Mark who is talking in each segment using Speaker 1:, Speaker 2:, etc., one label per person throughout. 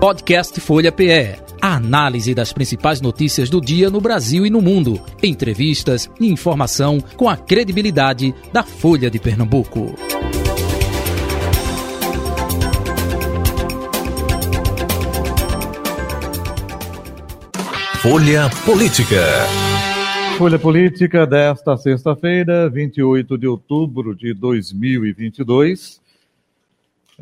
Speaker 1: Podcast Folha PE. A análise das principais notícias do dia no Brasil e no mundo. Entrevistas e informação com a credibilidade da Folha de Pernambuco.
Speaker 2: Folha Política.
Speaker 3: Folha Política desta sexta-feira, 28 de outubro de 2022.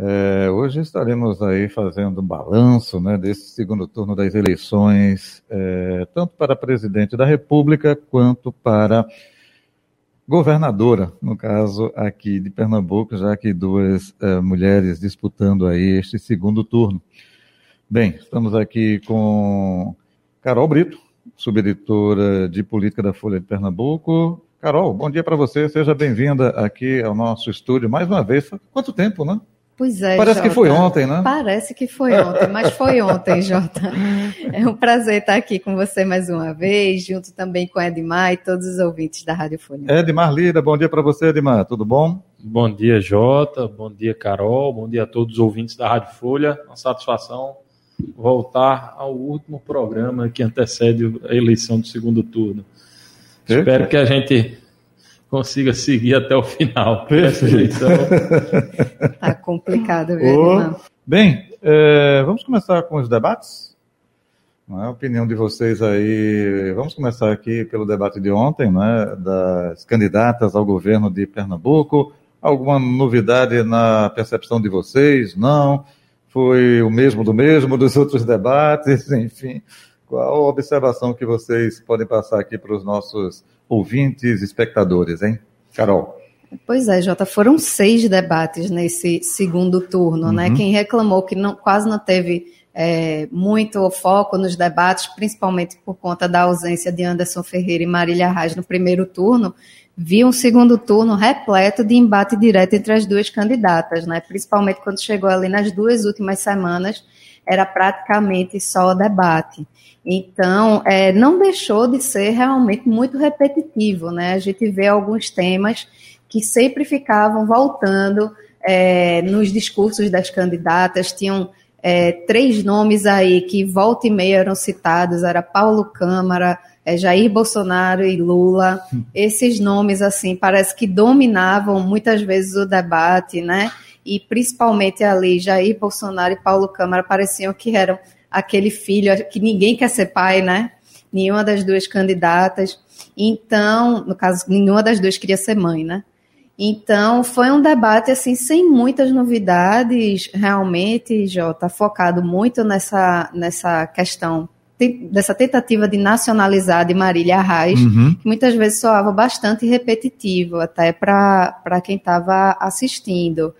Speaker 3: É, hoje estaremos aí fazendo um balanço né, desse segundo turno das eleições, é, tanto para presidente da República quanto para governadora, no caso aqui de Pernambuco, já que duas é, mulheres disputando aí este segundo turno. Bem, estamos aqui com Carol Brito, subeditora de política da Folha de Pernambuco. Carol, bom dia para você, seja bem-vinda aqui ao nosso estúdio mais uma vez. Quanto tempo, né?
Speaker 4: Pois é.
Speaker 3: Parece Jota. que foi ontem, né?
Speaker 4: Parece que foi ontem, mas foi ontem, Jota. É um prazer estar aqui com você mais uma vez, junto também com Edmar e todos os ouvintes da Rádio Folha.
Speaker 3: Edmar Lira, bom dia para você, Edmar, tudo bom?
Speaker 5: Bom dia, Jota, bom dia, Carol, bom dia a todos os ouvintes da Rádio Folha. Uma satisfação voltar ao último programa que antecede a eleição do segundo turno. Espero que a gente consiga seguir até o final
Speaker 4: Perfeito. Tá complicado, viu, oh.
Speaker 3: Bem, é, vamos começar com os debates? Não é a opinião de vocês aí. Vamos começar aqui pelo debate de ontem, né, das candidatas ao governo de Pernambuco. Alguma novidade na percepção de vocês? Não? Foi o mesmo do mesmo dos outros debates? Enfim, qual a observação que vocês podem passar aqui para os nossos ouvintes, espectadores, hein? Carol.
Speaker 4: Pois é, Jota, foram seis debates nesse segundo turno, né? uhum. né? Quem reclamou que não, quase não teve é, muito foco nos debates, principalmente por conta da ausência de Anderson Ferreira e Marília Reis no primeiro turno, viu um segundo turno repleto de embate direto entre as duas candidatas, né? Principalmente quando chegou ali nas duas últimas semanas, era praticamente só debate. Então, é, não deixou de ser realmente muito repetitivo, né? A gente vê alguns temas que sempre ficavam voltando é, nos discursos das candidatas, tinham é, três nomes aí que volta e meia eram citados, era Paulo Câmara, é, Jair Bolsonaro e Lula. Esses nomes, assim, parece que dominavam muitas vezes o debate, né? E principalmente ali, Jair Bolsonaro e Paulo Câmara pareciam que eram aquele filho que ninguém quer ser pai, né? Nenhuma das duas candidatas. Então, no caso, nenhuma das duas queria ser mãe, né? Então, foi um debate assim sem muitas novidades, realmente, Jota, focado muito nessa, nessa questão dessa tentativa de nacionalizar de Marília Arraes, uhum. que muitas vezes soava bastante repetitivo, até para quem estava assistindo.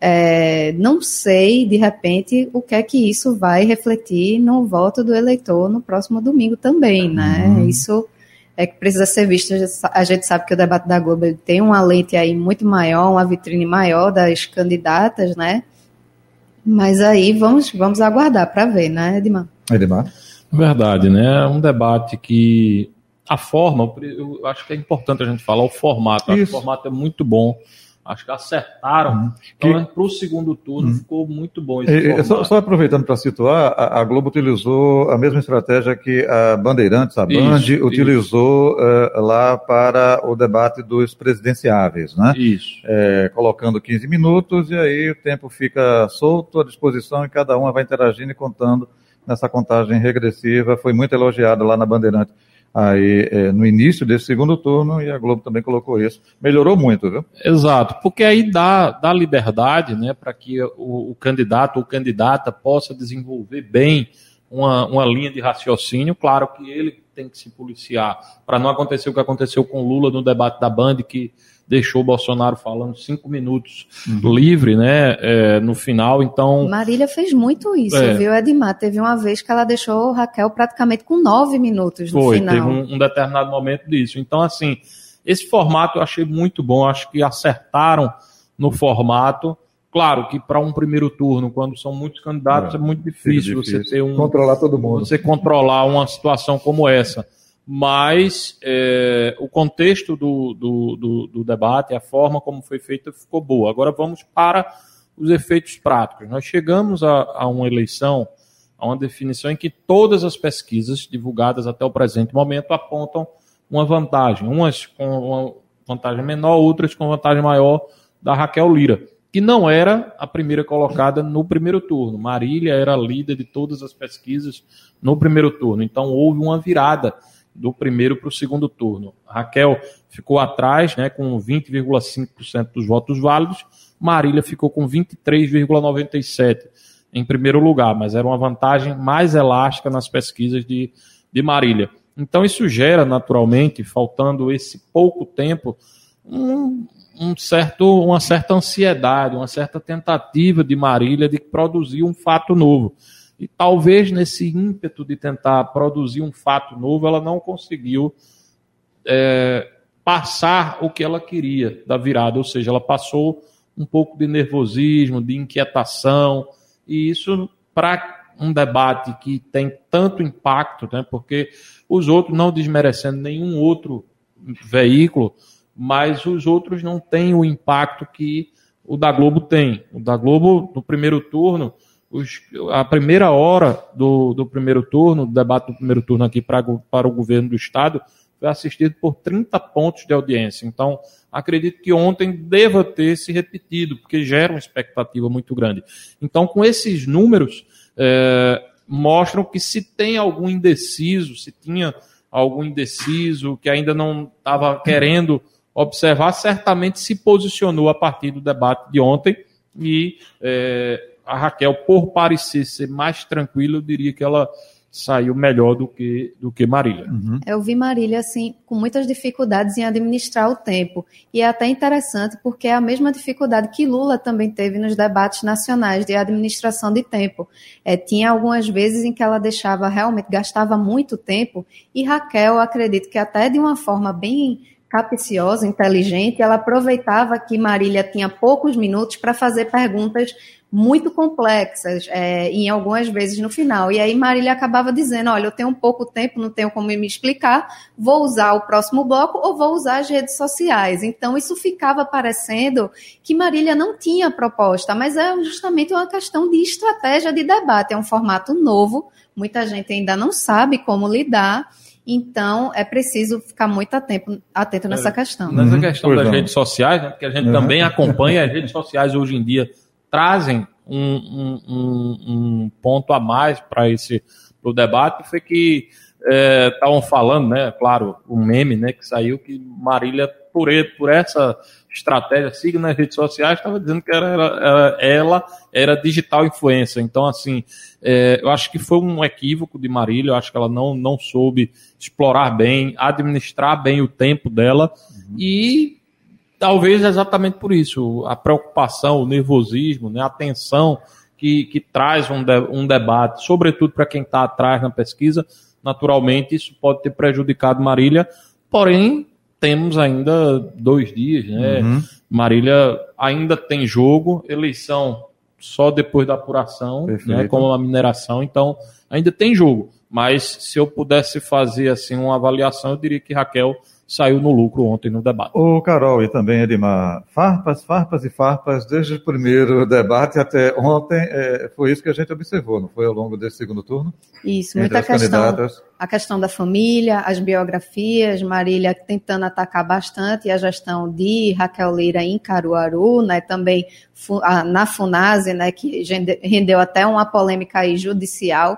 Speaker 4: É, não sei, de repente, o que é que isso vai refletir no voto do eleitor no próximo domingo também, né? Uhum. Isso é que precisa ser visto. A gente sabe que o debate da Globo tem uma lente aí muito maior, uma vitrine maior das candidatas, né? Mas aí vamos, vamos aguardar para ver, né, Edmar?
Speaker 3: Edmar?
Speaker 5: Verdade, né? É um debate que a forma, eu acho que é importante a gente falar o formato. o formato é muito bom. Acho que acertaram. Hum. Então, para o segundo turno hum. ficou muito bom esse
Speaker 3: e, só, só, aproveitando para situar, a, a, Globo utilizou a mesma estratégia que a Bandeirantes, a Band, isso, utilizou isso. Uh, lá para o debate dos presidenciáveis, né?
Speaker 5: Isso.
Speaker 3: É, colocando 15 minutos e aí o tempo fica solto à disposição e cada uma vai interagindo e contando nessa contagem regressiva. Foi muito elogiado lá na Bandeirantes aí é, no início desse segundo turno e a Globo também colocou isso. Melhorou muito, viu?
Speaker 5: Exato, porque aí dá, dá liberdade né, para que o, o, candidato ou candidata possa desenvolver bem uma, uma linha de raciocínio. Claro que ele tem que se policiar para não acontecer o que aconteceu com Lula no debate da Band, que deixou o Bolsonaro falando cinco minutos uhum. livre, né, é, no final, então...
Speaker 4: Marília fez muito isso, é. viu, Edmar? Teve uma vez que ela deixou o Raquel praticamente com nove minutos no
Speaker 5: Foi,
Speaker 4: final.
Speaker 5: teve um, um, determinado momento disso. Então, assim, esse formato eu achei muito bom, acho que acertaram no formato. Claro que para um primeiro turno, quando são muitos candidatos, é, é muito difícil, difícil, você ter um...
Speaker 3: Controlar todo mundo.
Speaker 5: Você controlar uma situação como essa mas é, o contexto do, do, do, do, debate, a forma como foi feita, ficou boa. Agora vamos para os efeitos práticos. Nós chegamos a, a uma eleição há uma definição em que todas as pesquisas divulgadas até o presente momento apontam uma vantagem, umas com uma vantagem menor, outras com vantagem maior da Raquel Lira, que não era a primeira colocada no primeiro turno. Marília era líder de todas as pesquisas no primeiro turno, então houve uma virada do primeiro para o segundo turno. Raquel ficou atrás, né, com 20,5% dos votos válidos, Marília ficou com 23,97% em primeiro lugar, mas era uma vantagem mais elástica nas pesquisas de, de Marília. Então isso gera, naturalmente, faltando esse pouco tempo, um, um certo, uma certa ansiedade, uma certa tentativa de Marília de produzir um fato novo. E talvez nesse ímpeto de tentar produzir um fato novo, ela não conseguiu é, passar o que ela queria da virada, ou seja, ela passou um pouco de nervosismo, de inquietação, e isso para um debate que tem tanto impacto, né, porque os outros, não desmerecendo nenhum outro veículo, mas os outros não têm o impacto que o da Globo tem. O da Globo, no primeiro turno, os, a primeira hora do, do primeiro turno, do debate do primeiro turno aqui pra, para o governo do Estado, foi assistido por 30 pontos de audiência. Então, acredito que ontem deva ter se repetido, porque gera uma expectativa muito grande. Então, com esses números, é, mostram que se tem algum indeciso, se tinha algum indeciso que ainda não estava querendo observar, certamente se posicionou a partir do debate de ontem e é, a Raquel, por parecer ser mais tranquila, eu diria que ela saiu melhor do que, do que Marília.
Speaker 4: Uhum. Eu vi Marília, assim, com muitas dificuldades em administrar o tempo. E é até interessante porque é a mesma dificuldade que Lula também teve nos debates nacionais de administração de tempo. É, tinha algumas vezes em que ela deixava, realmente, gastava muito tempo. E Raquel, acredito que até de uma forma bem capciosa, inteligente, ela aproveitava que Marília tinha poucos minutos para fazer perguntas muito complexas, é, em algumas vezes no final. E aí Marília acabava dizendo: olha, eu tenho um pouco tempo, não tenho como me explicar, vou usar o próximo bloco ou vou usar as redes sociais. Então, isso ficava parecendo que Marília não tinha proposta, mas é justamente uma questão de estratégia de debate, é um formato novo, muita gente ainda não sabe como lidar. Então, é preciso ficar muito atento, atento nessa questão.
Speaker 5: Nessa uhum. questão das redes sociais, né, porque a gente uhum. também acompanha as redes sociais hoje em dia trazem um, um, um, um ponto a mais para esse pro debate foi que estavam é, falando, né, claro, o meme, né, que saiu que Marília por, por essa estratégia, siga nas redes sociais, estava dizendo que era, era, ela era digital influencer. Então, assim, é, eu acho que foi um equívoco de Marília, eu acho que ela não, não soube explorar bem, administrar bem o tempo dela uhum. e Talvez exatamente por isso, a preocupação, o nervosismo, né, a tensão que, que traz um, de, um debate, sobretudo para quem está atrás na pesquisa, naturalmente isso pode ter prejudicado Marília, porém temos ainda dois dias, né? Uhum. Marília ainda tem jogo, eleição só depois da apuração, né, como a mineração, então ainda tem jogo. Mas se eu pudesse fazer assim uma avaliação, eu diria que Raquel saiu no lucro ontem no debate.
Speaker 3: O Carol e também Edmar, farpas, farpas e farpas, desde o primeiro debate até ontem, é, foi isso que a gente observou, não foi ao longo desse segundo turno?
Speaker 4: Isso, muita questão, a questão da família, as biografias, Marília tentando atacar bastante a gestão de Raquel Lira em Caruaru, né, também na FUNASE, né, que rendeu até uma polêmica aí judicial,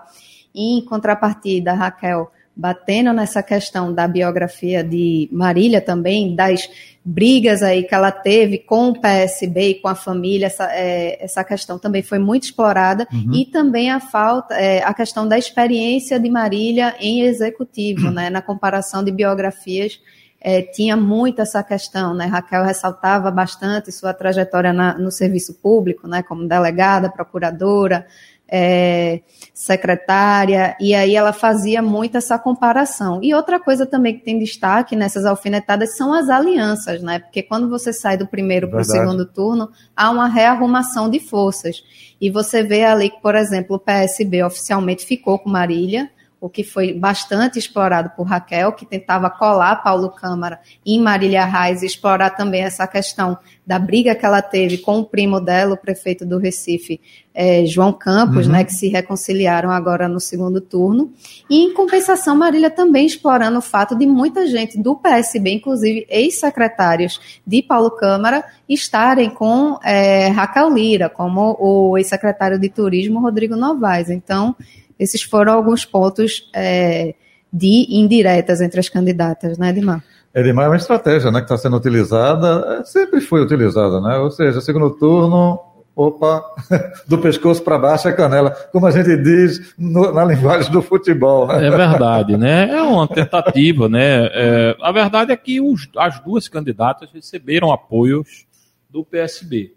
Speaker 4: e em contrapartida, Raquel batendo nessa questão da biografia de Marília também, das brigas aí que ela teve com o PSB e com a família, essa, é, essa questão também foi muito explorada, uhum. e também a falta, é, a questão da experiência de Marília em executivo, uhum. né, na comparação de biografias, é, tinha muito essa questão, né, Raquel ressaltava bastante sua trajetória na, no serviço público, né, como delegada, procuradora, é, secretária, e aí ela fazia muito essa comparação. E outra coisa também que tem destaque nessas alfinetadas são as alianças, né? Porque quando você sai do primeiro para o segundo turno, há uma rearrumação de forças. E você vê ali que, por exemplo, o PSB oficialmente ficou com Marília, o que foi bastante explorado por Raquel, que tentava colar Paulo Câmara em Marília Reis e explorar também essa questão da briga que ela teve com o primo dela, o prefeito do Recife, é, João Campos, uhum. né, que se reconciliaram agora no segundo turno. E, em compensação, Marília também explorando o fato de muita gente do PSB, inclusive ex-secretários de Paulo Câmara, estarem com é, Raquel Lira, como o ex-secretário de Turismo, Rodrigo Novaes. Então, esses foram alguns pontos é, de indiretas entre as candidatas, né, Edmar?
Speaker 3: Edmar é uma estratégia né, que está sendo utilizada, é, sempre foi utilizada, né? Ou seja, segundo turno, opa, do pescoço para baixo é canela, como a gente diz no, na linguagem do futebol.
Speaker 5: Né? É verdade, né? É uma tentativa, né? É, a verdade é que os, as duas candidatas receberam apoios do PSB.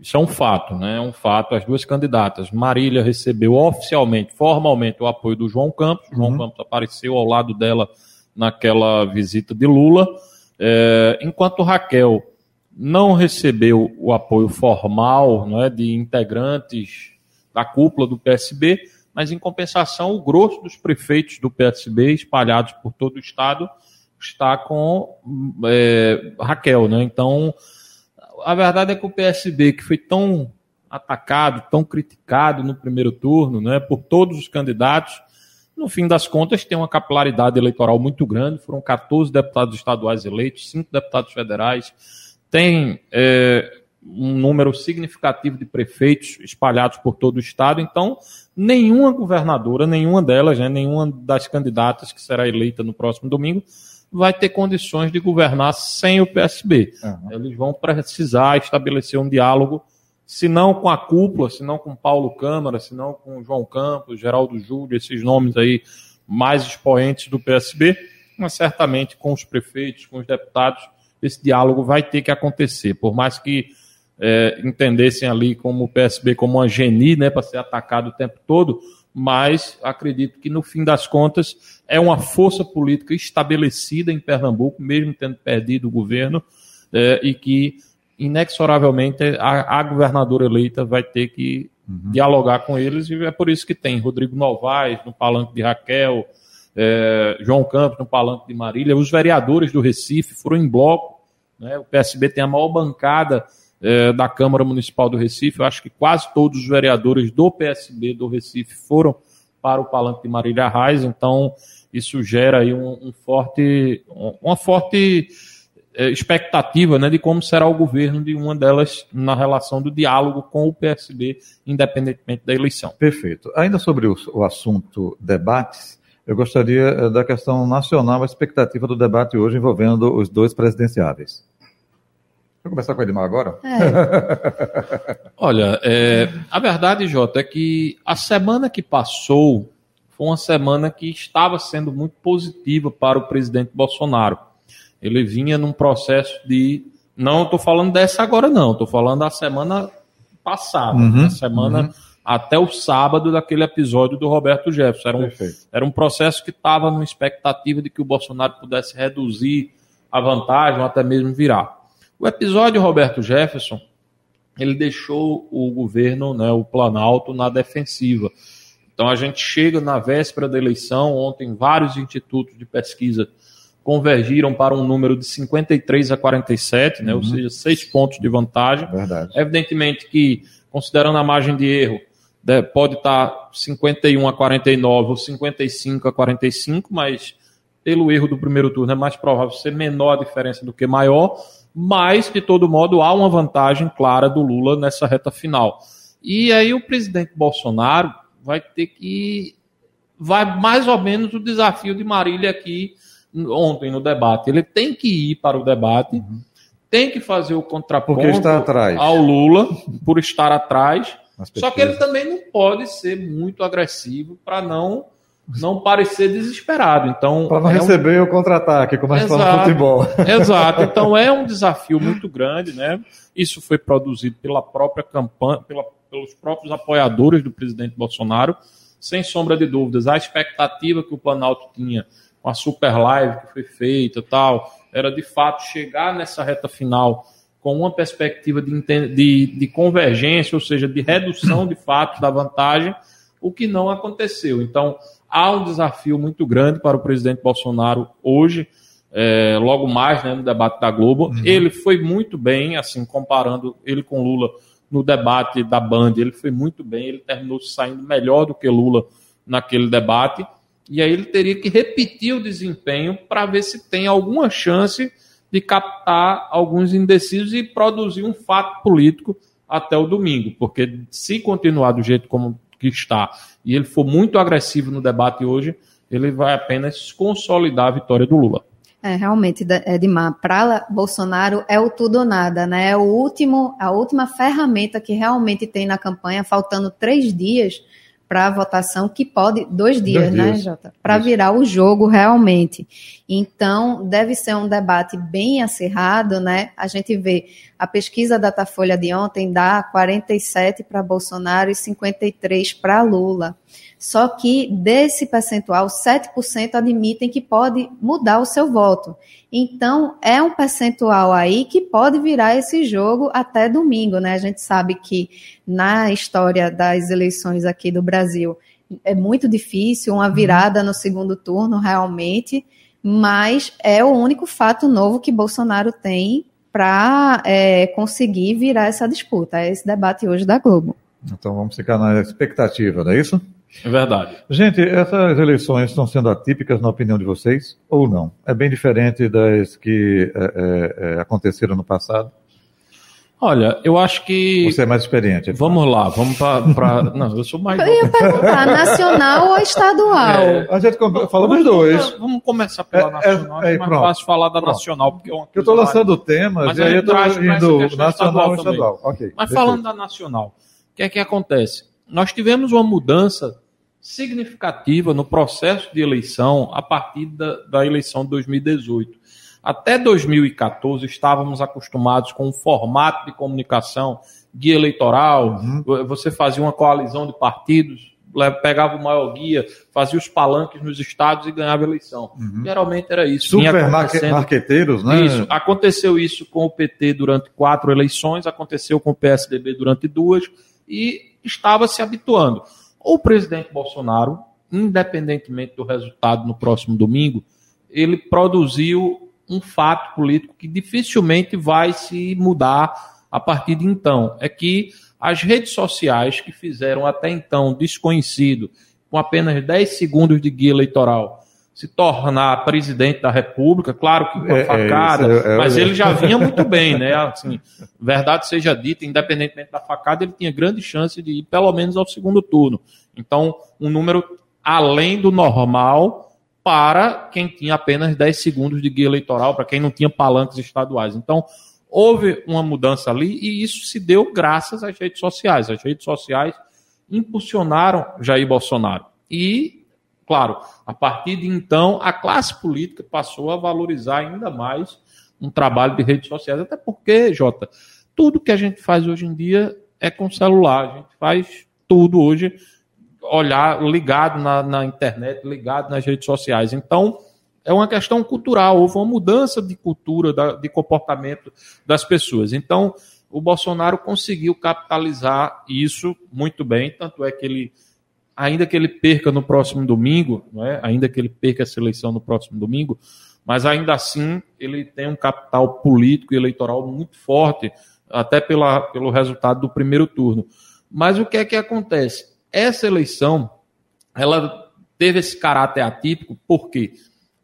Speaker 5: Isso é um fato, né? É um fato. As duas candidatas, Marília recebeu oficialmente, formalmente, o apoio do João Campos. João uhum. Campos apareceu ao lado dela naquela visita de Lula, é, enquanto Raquel não recebeu o apoio formal é, de integrantes da cúpula do PSB, mas em compensação o grosso dos prefeitos do PSB espalhados por todo o estado está com é, Raquel, né? Então a verdade é que o PSB que foi tão atacado, tão criticado no primeiro turno, né, por todos os candidatos, no fim das contas, tem uma capilaridade eleitoral muito grande. Foram 14 deputados estaduais eleitos, 5 deputados federais. Tem é, um número significativo de prefeitos espalhados por todo o estado. Então, nenhuma governadora, nenhuma delas, né, nenhuma das candidatas que será eleita no próximo domingo, vai ter condições de governar sem o PSB. Uhum. Eles vão precisar estabelecer um diálogo se não com a cúpula, se não com Paulo Câmara, se não com João Campos, Geraldo Júlio, esses nomes aí mais expoentes do PSB, mas certamente com os prefeitos, com os deputados, esse diálogo vai ter que acontecer. Por mais que é, entendessem ali como o PSB como uma geni, né, para ser atacado o tempo todo, mas acredito que no fim das contas é uma força política estabelecida em Pernambuco, mesmo tendo perdido o governo, é, e que inexoravelmente a, a governadora eleita vai ter que uhum. dialogar com eles, e é por isso que tem Rodrigo Novaes no palanque de Raquel, é, João Campos no palanque de Marília, os vereadores do Recife foram em bloco, né, o PSB tem a maior bancada é, da Câmara Municipal do Recife, eu acho que quase todos os vereadores do PSB do Recife foram para o palanque de Marília Reis, então isso gera aí um, um forte, uma forte é, expectativa né, de como será o governo de uma delas na relação do diálogo com o PSB, independentemente da eleição.
Speaker 3: Perfeito. Ainda sobre o, o assunto debates, eu gostaria eh, da questão nacional, a expectativa do debate hoje envolvendo os dois presidenciáveis. Vou começar com o Edmar agora?
Speaker 5: É. Olha, é, a verdade, Jota, é que a semana que passou foi uma semana que estava sendo muito positiva para o presidente Bolsonaro ele vinha num processo de. Não estou falando dessa agora, não. Estou falando da semana passada. Uhum, da semana uhum. até o sábado daquele episódio do Roberto Jefferson. Era um, era um processo que estava numa expectativa de que o Bolsonaro pudesse reduzir a vantagem ou até mesmo virar. O episódio Roberto Jefferson, ele deixou o governo, né, o Planalto, na defensiva. Então a gente chega na véspera da eleição, ontem vários institutos de pesquisa convergiram para um número de 53 a 47, né? Uhum. ou seja, seis pontos de vantagem.
Speaker 3: Verdade.
Speaker 5: Evidentemente que, considerando a margem de erro, né, pode estar 51 a 49 ou 55 a 45, mas pelo erro do primeiro turno é mais provável ser menor a diferença do que maior, mas, de todo modo, há uma vantagem clara do Lula nessa reta final. E aí o presidente Bolsonaro vai ter que. Vai mais ou menos o desafio de Marília aqui ontem no debate. Ele tem que ir para o debate, uhum. tem que fazer o contraponto ao Lula por estar atrás. Só que ele também não pode ser muito agressivo para não não parecer desesperado. Então
Speaker 3: para não é receber um... o contra-ataque, como a gente fala no futebol.
Speaker 5: Exato. Então é um desafio muito grande, né? Isso foi produzido pela própria campanha, pela, pelos próprios apoiadores do presidente Bolsonaro. Sem sombra de dúvidas, a expectativa que o Planalto tinha com a super live que foi feita tal, era de fato chegar nessa reta final com uma perspectiva de, de, de convergência, ou seja, de redução de fato da vantagem, o que não aconteceu. Então, há um desafio muito grande para o presidente Bolsonaro hoje, é, logo mais né, no debate da Globo. Uhum. Ele foi muito bem, assim, comparando ele com Lula no debate da Band, ele foi muito bem, ele terminou saindo melhor do que Lula naquele debate, e aí ele teria que repetir o desempenho para ver se tem alguma chance de captar alguns indecisos e produzir um fato político até o domingo, porque se continuar do jeito como que está e ele for muito agressivo no debate hoje, ele vai apenas consolidar a vitória do Lula.
Speaker 4: É, realmente, Edmar, para Bolsonaro é o tudo ou nada, né? É o último, a última ferramenta que realmente tem na campanha, faltando três dias para a votação, que pode, dois dias, dois né, dias. Jota? Para virar o jogo realmente. Então, deve ser um debate bem acirrado, né? A gente vê a pesquisa da Datafolha de ontem dá 47 para Bolsonaro e 53 para Lula. Só que desse percentual, 7% admitem que pode mudar o seu voto. Então, é um percentual aí que pode virar esse jogo até domingo, né? A gente sabe que na história das eleições aqui do Brasil é muito difícil uma virada no segundo turno, realmente, mas é o único fato novo que Bolsonaro tem para é, conseguir virar essa disputa. É esse debate hoje da Globo.
Speaker 3: Então vamos ficar na expectativa, não é isso?
Speaker 5: É verdade.
Speaker 3: Gente, essas eleições estão sendo atípicas na opinião de vocês ou não? É bem diferente das que é, é, é aconteceram no passado?
Speaker 5: Olha, eu acho que.
Speaker 3: Você é mais experiente.
Speaker 5: Vamos lá, vamos para. Não, eu sou mais.
Speaker 4: Eu ia perguntar, nacional ou estadual? É,
Speaker 3: a gente falou dos dois.
Speaker 5: Vamos começar pela é, é nacional, é, é, mais fácil falar da pronto. nacional. Porque é
Speaker 3: eu estou lançando temas e aí eu estou indo nacional e estadual.
Speaker 5: Okay, mas falando da nacional, o que é que acontece? Nós tivemos uma mudança significativa no processo de eleição a partir da, da eleição de 2018. Até 2014 estávamos acostumados com um formato de comunicação guia eleitoral, uhum. você fazia uma coalizão de partidos, pegava o maior guia, fazia os palanques nos estados e ganhava a eleição. Uhum. Geralmente era isso.
Speaker 3: Super marqueteiros, né?
Speaker 5: Isso. Aconteceu isso com o PT durante quatro eleições, aconteceu com o PSDB durante duas e estava se habituando. O presidente Bolsonaro, independentemente do resultado no próximo domingo, ele produziu um fato político que dificilmente vai se mudar a partir de então. É que as redes sociais que fizeram até então desconhecido, com apenas 10 segundos de guia eleitoral, se tornar presidente da República, claro que com a é, é facada, é, é, mas ele já vinha muito bem, né? Assim, verdade seja dita, independentemente da facada, ele tinha grande chance de ir pelo menos ao segundo turno. Então, um número além do normal para quem tinha apenas 10 segundos de guia eleitoral, para quem não tinha palanques estaduais. Então, houve uma mudança ali e isso se deu graças às redes sociais. As redes sociais impulsionaram Jair Bolsonaro. E, claro, a partir de então, a classe política passou a valorizar ainda mais um trabalho de redes sociais. Até porque, Jota, tudo que a gente faz hoje em dia é com celular. A gente faz tudo hoje olhar ligado na, na internet, ligado nas redes sociais. Então, é uma questão cultural, houve uma mudança de cultura, de comportamento das pessoas. Então, o Bolsonaro conseguiu capitalizar isso muito bem, tanto é que ele, ainda que ele perca no próximo domingo, é? ainda que ele perca essa eleição no próximo domingo, mas ainda assim ele tem um capital político e eleitoral muito forte, até pela, pelo resultado do primeiro turno. Mas o que é que acontece? Essa eleição, ela teve esse caráter atípico porque,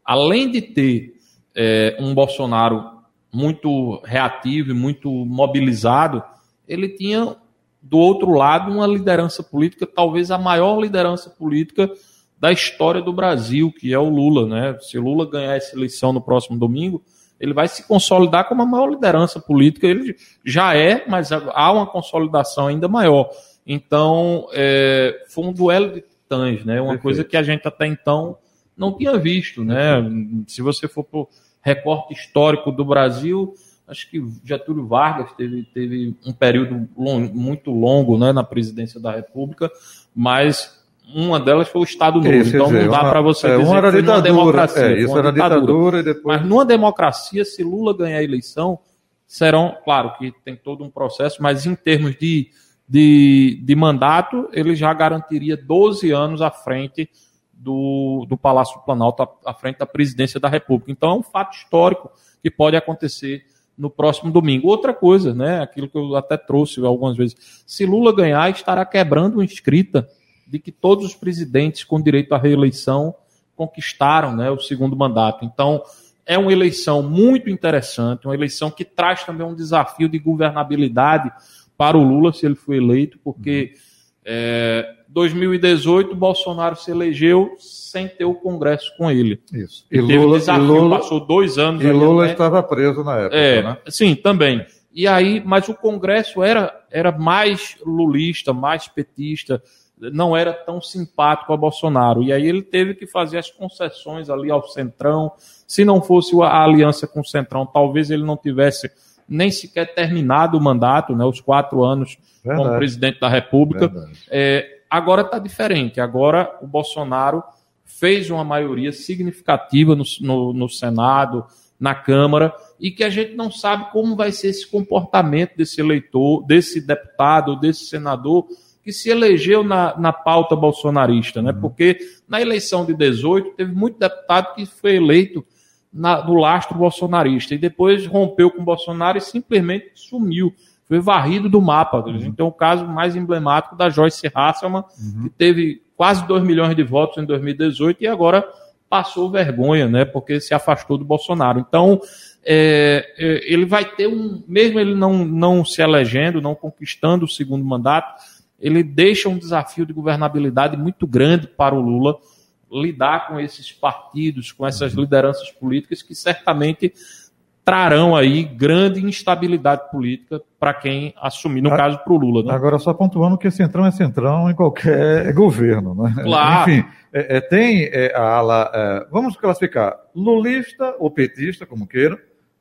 Speaker 5: além de ter é, um Bolsonaro muito reativo e muito mobilizado, ele tinha do outro lado uma liderança política, talvez a maior liderança política da história do Brasil, que é o Lula, né? Se Lula ganhar essa eleição no próximo domingo, ele vai se consolidar como a maior liderança política. Ele já é, mas há uma consolidação ainda maior. Então, é, foi um duelo de titãs, né? Uma Perfeito. coisa que a gente até então não tinha visto, né? Se você for para o recorte histórico do Brasil, acho que Getúlio Vargas teve, teve um período long, muito longo né, na presidência da República, mas uma delas foi o Estado Novo. Isso, então não dá para você é,
Speaker 3: dizer que foi uma democracia. É, isso era ditadura. ditadura
Speaker 5: e depois... Mas numa democracia, se Lula ganhar a eleição, serão, claro que tem todo um processo, mas em termos de de, de mandato, ele já garantiria 12 anos à frente do, do Palácio do Planalto, à, à frente da presidência da República. Então é um fato histórico que pode acontecer no próximo domingo. Outra coisa, né, aquilo que eu até trouxe algumas vezes, se Lula ganhar, estará quebrando uma escrita de que todos os presidentes com direito à reeleição conquistaram né, o segundo mandato. Então, é uma eleição muito interessante, uma eleição que traz também um desafio de governabilidade para o Lula, se ele for eleito, porque é, 2018 Bolsonaro se elegeu sem ter o Congresso com ele.
Speaker 3: Isso.
Speaker 5: E, e Lula, desafio, e Lula passou dois anos.
Speaker 3: E Lula né? estava preso na época,
Speaker 5: é,
Speaker 3: né?
Speaker 5: Sim, também. E aí, mas o Congresso era, era mais lulista, mais petista, não era tão simpático a Bolsonaro. E aí ele teve que fazer as concessões ali ao Centrão. Se não fosse a aliança com o Centrão, talvez ele não tivesse nem sequer terminado o mandato, né, os quatro anos Verdade. como presidente da República. É, agora está diferente. Agora o Bolsonaro fez uma maioria significativa no, no, no, Senado, na Câmara, e que a gente não sabe como vai ser esse comportamento desse eleitor, desse deputado, desse senador que se elegeu na, na pauta bolsonarista, né? Uhum. Porque na eleição de 18 teve muito deputado que foi eleito na, do lastro bolsonarista e depois rompeu com o Bolsonaro e simplesmente sumiu. Foi varrido do mapa. Uhum. Tem o caso mais emblemático da Joyce Hasselman, uhum. que teve quase 2 milhões de votos em 2018 e agora passou vergonha, né? Porque se afastou do Bolsonaro. Então, é, é, ele vai ter um, mesmo ele não, não se elegendo, não conquistando o segundo mandato, ele deixa um desafio de governabilidade muito grande para o Lula lidar com esses partidos, com essas lideranças políticas que certamente trarão aí grande instabilidade política para quem assumir, no caso, para o Lula. Né?
Speaker 3: Agora, só pontuando que centrão é centrão em qualquer governo. Né?
Speaker 5: Claro.
Speaker 3: Enfim, é, é, tem é, a ala, é, vamos classificar, lulista ou petista, como queiram,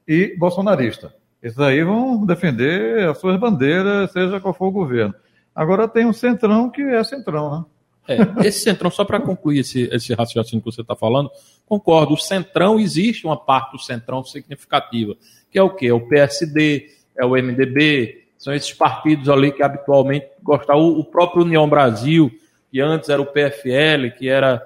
Speaker 3: e bolsonarista. Esses aí vão defender as suas bandeiras, seja qual for o governo. Agora tem um centrão que é centrão, né?
Speaker 5: É, esse centrão, só para concluir esse, esse raciocínio que você está falando, concordo, o centrão, existe uma parte do centrão significativa, que é o quê? É o PSD, é o MDB, são esses partidos ali que habitualmente gostam, o, o próprio União Brasil, que antes era o PFL, que era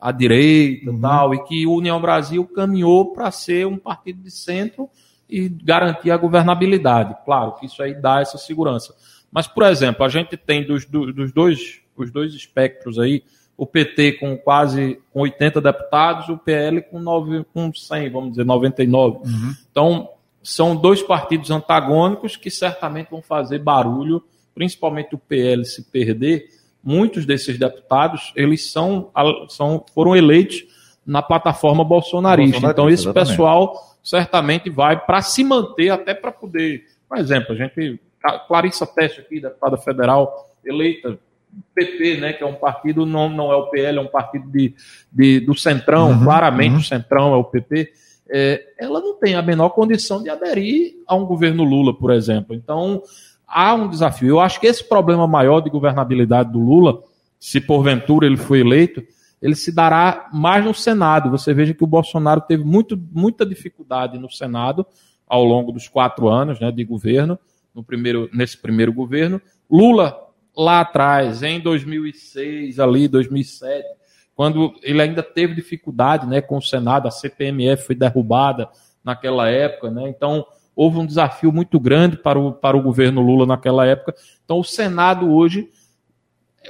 Speaker 5: a direita uhum. tal, e que o União Brasil caminhou para ser um partido de centro e garantir a governabilidade. Claro que isso aí dá essa segurança. Mas, por exemplo, a gente tem dos, dos dois, os dois espectros aí, o PT com quase com 80 deputados, o PL com, 9, com 100, vamos dizer, 99. Uhum. Então, são dois partidos antagônicos que certamente vão fazer barulho, principalmente o PL se perder. Muitos desses deputados, eles são, são foram eleitos na plataforma bolsonarista. bolsonarista então, esse exatamente. pessoal certamente vai para se manter, até para poder. Por exemplo, a gente Clarissa Teste aqui, deputada federal, eleita PP, né, que é um partido, não, não é o PL, é um partido de, de do Centrão, uhum, claramente uhum. o Centrão é o PP, é, ela não tem a menor condição de aderir a um governo Lula, por exemplo. Então, há um desafio. Eu acho que esse problema maior de governabilidade do Lula, se porventura ele for eleito, ele se dará mais no Senado. Você veja que o Bolsonaro teve muito, muita dificuldade no Senado ao longo dos quatro anos né, de governo no primeiro, nesse primeiro governo. Lula, lá atrás, em 2006, ali, 2007, quando ele ainda teve dificuldade né, com o Senado, a CPMF foi derrubada naquela época, né? então houve um desafio muito grande para o, para o governo Lula naquela época. Então o Senado hoje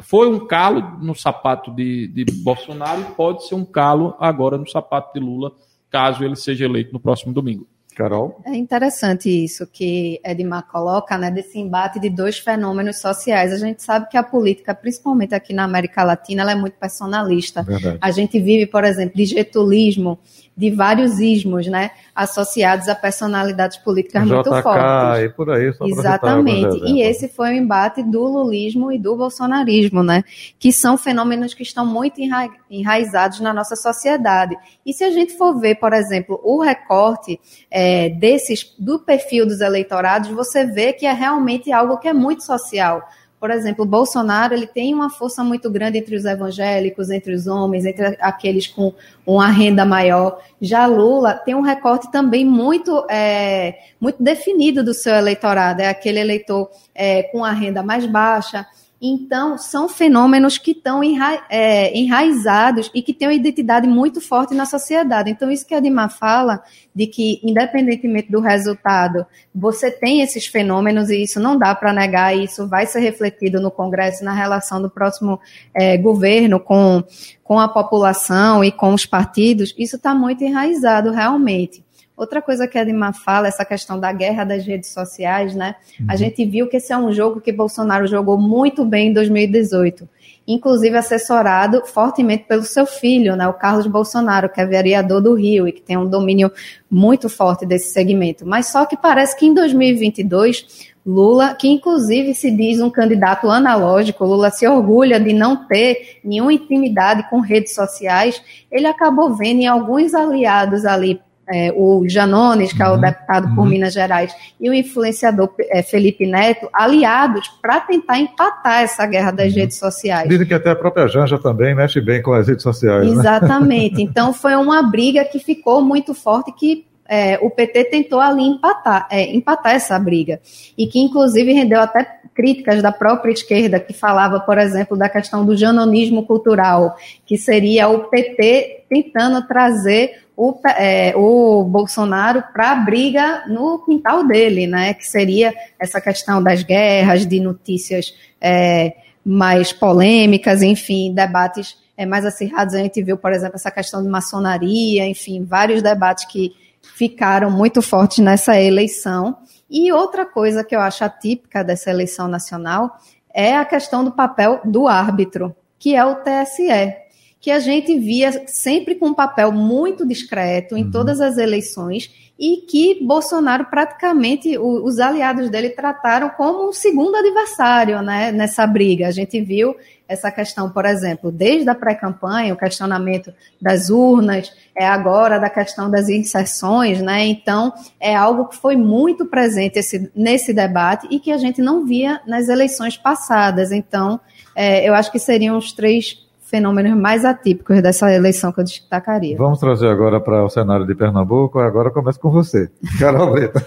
Speaker 5: foi um calo no sapato de, de Bolsonaro e pode ser um calo agora no sapato de Lula, caso ele seja eleito no próximo domingo.
Speaker 3: Carol?
Speaker 4: É interessante isso que Edmar coloca, né, desse embate de dois fenômenos sociais. A gente sabe que a política, principalmente aqui na América Latina, ela é muito personalista. Verdade. A gente vive, por exemplo, de getulismo, de vários ismos, né, associados a personalidades políticas JK, muito fortes.
Speaker 3: E por aí,
Speaker 4: só Exatamente. E esse foi o embate do lulismo e do bolsonarismo, né, que são fenômenos que estão muito enra enraizados na nossa sociedade. E se a gente for ver, por exemplo, o recorte é, desses do perfil dos eleitorados, você vê que é realmente algo que é muito social Por exemplo, Bolsonaro ele tem uma força muito grande entre os evangélicos, entre os homens, entre aqueles com uma renda maior. Já Lula tem um recorte também muito, é, muito definido do seu eleitorado, é aquele eleitor é, com a renda mais baixa. Então, são fenômenos que estão enra é, enraizados e que têm uma identidade muito forte na sociedade. Então, isso que a Dima fala, de que, independentemente do resultado, você tem esses fenômenos e isso não dá para negar, e isso vai ser refletido no Congresso, na relação do próximo é, governo com, com a população e com os partidos, isso está muito enraizado realmente. Outra coisa que a Edmar fala, essa questão da guerra das redes sociais, né? Uhum. A gente viu que esse é um jogo que Bolsonaro jogou muito bem em 2018. Inclusive assessorado fortemente pelo seu filho, né, o Carlos Bolsonaro, que é vereador do Rio e que tem um domínio muito forte desse segmento. Mas só que parece que em 2022 Lula, que inclusive se diz um candidato analógico, Lula se orgulha de não ter nenhuma intimidade com redes sociais, ele acabou vendo em alguns aliados ali é, o Janones, que é o uhum, deputado por uhum. Minas Gerais, e o influenciador é, Felipe Neto, aliados para tentar empatar essa guerra das uhum. redes sociais.
Speaker 3: Dizem que até a própria Janja também mexe bem com as redes sociais.
Speaker 4: Né? Exatamente. Né? Então foi uma briga que ficou muito forte que é, o PT tentou ali empatar, é, empatar essa briga. E que, inclusive, rendeu até críticas da própria esquerda, que falava, por exemplo, da questão do janonismo cultural, que seria o PT tentando trazer o, é, o Bolsonaro para a briga no quintal dele, né? Que seria essa questão das guerras, de notícias é, mais polêmicas, enfim, debates é, mais acirrados. A gente viu, por exemplo, essa questão de maçonaria, enfim, vários debates que ficaram muito fortes nessa eleição. E outra coisa que eu acho atípica dessa eleição nacional é a questão do papel do árbitro, que é o TSE que a gente via sempre com um papel muito discreto em uhum. todas as eleições e que Bolsonaro praticamente os aliados dele trataram como um segundo adversário, né, nessa briga. A gente viu essa questão, por exemplo, desde a pré-campanha, o questionamento das urnas, é agora da questão das inserções, né? Então, é algo que foi muito presente esse, nesse debate e que a gente não via nas eleições passadas. Então, é, eu acho que seriam os três fenômenos mais atípicos dessa eleição que eu destacaria.
Speaker 3: Vamos trazer agora para o cenário de Pernambuco. Agora começa com você, Carol Brito.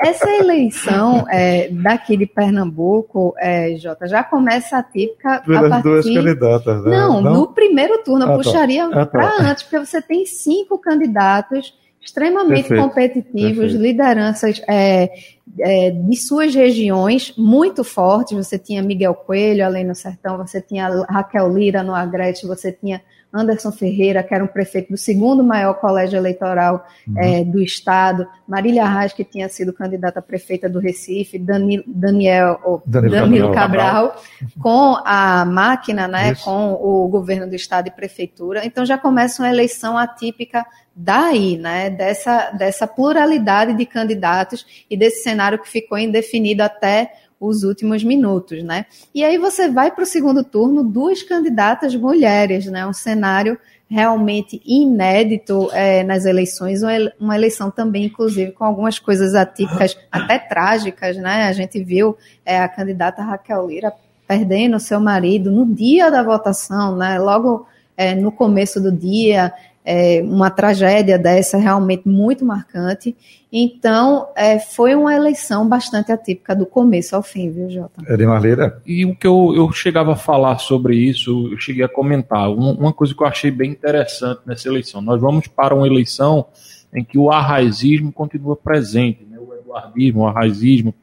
Speaker 4: Essa eleição é, daqui de Pernambuco, é, Jota, já começa atípica
Speaker 3: Pelas
Speaker 4: a partir...
Speaker 3: duas candidatas,
Speaker 4: né? Não, Não? no primeiro turno, eu ah, tá. puxaria tá. ah, tá. para antes, porque você tem cinco candidatos extremamente Perfeito. competitivos, Perfeito. lideranças é, é, de suas regiões muito fortes. Você tinha Miguel Coelho, além no Sertão, você tinha Raquel Lira no Agreste, você tinha Anderson Ferreira, que era um prefeito do segundo maior colégio eleitoral uhum. é, do estado, Marília Arraes, que tinha sido candidata a prefeita do Recife, Daniel, Danilo, Danilo Cabral, Cabral, com a máquina, né, com o governo do estado e prefeitura. Então já começa uma eleição atípica daí, né, dessa, dessa pluralidade de candidatos e desse cenário que ficou indefinido até os últimos minutos, né? E aí você vai para o segundo turno, duas candidatas mulheres, né? Um cenário realmente inédito é, nas eleições, uma eleição também, inclusive, com algumas coisas atípicas, até trágicas, né? A gente viu é, a candidata Raquel Lira perdendo seu marido no dia da votação, né? Logo é, no começo do dia, é, uma tragédia dessa realmente muito marcante. Então, é, foi uma eleição bastante atípica do começo ao fim, viu, Jota?
Speaker 3: É de Marleira.
Speaker 5: E o que eu, eu chegava a falar sobre isso, eu cheguei a comentar, uma, uma coisa que eu achei bem interessante nessa eleição. Nós vamos para uma eleição em que o arraizismo continua presente, né? o eduardismo, o arraizismo,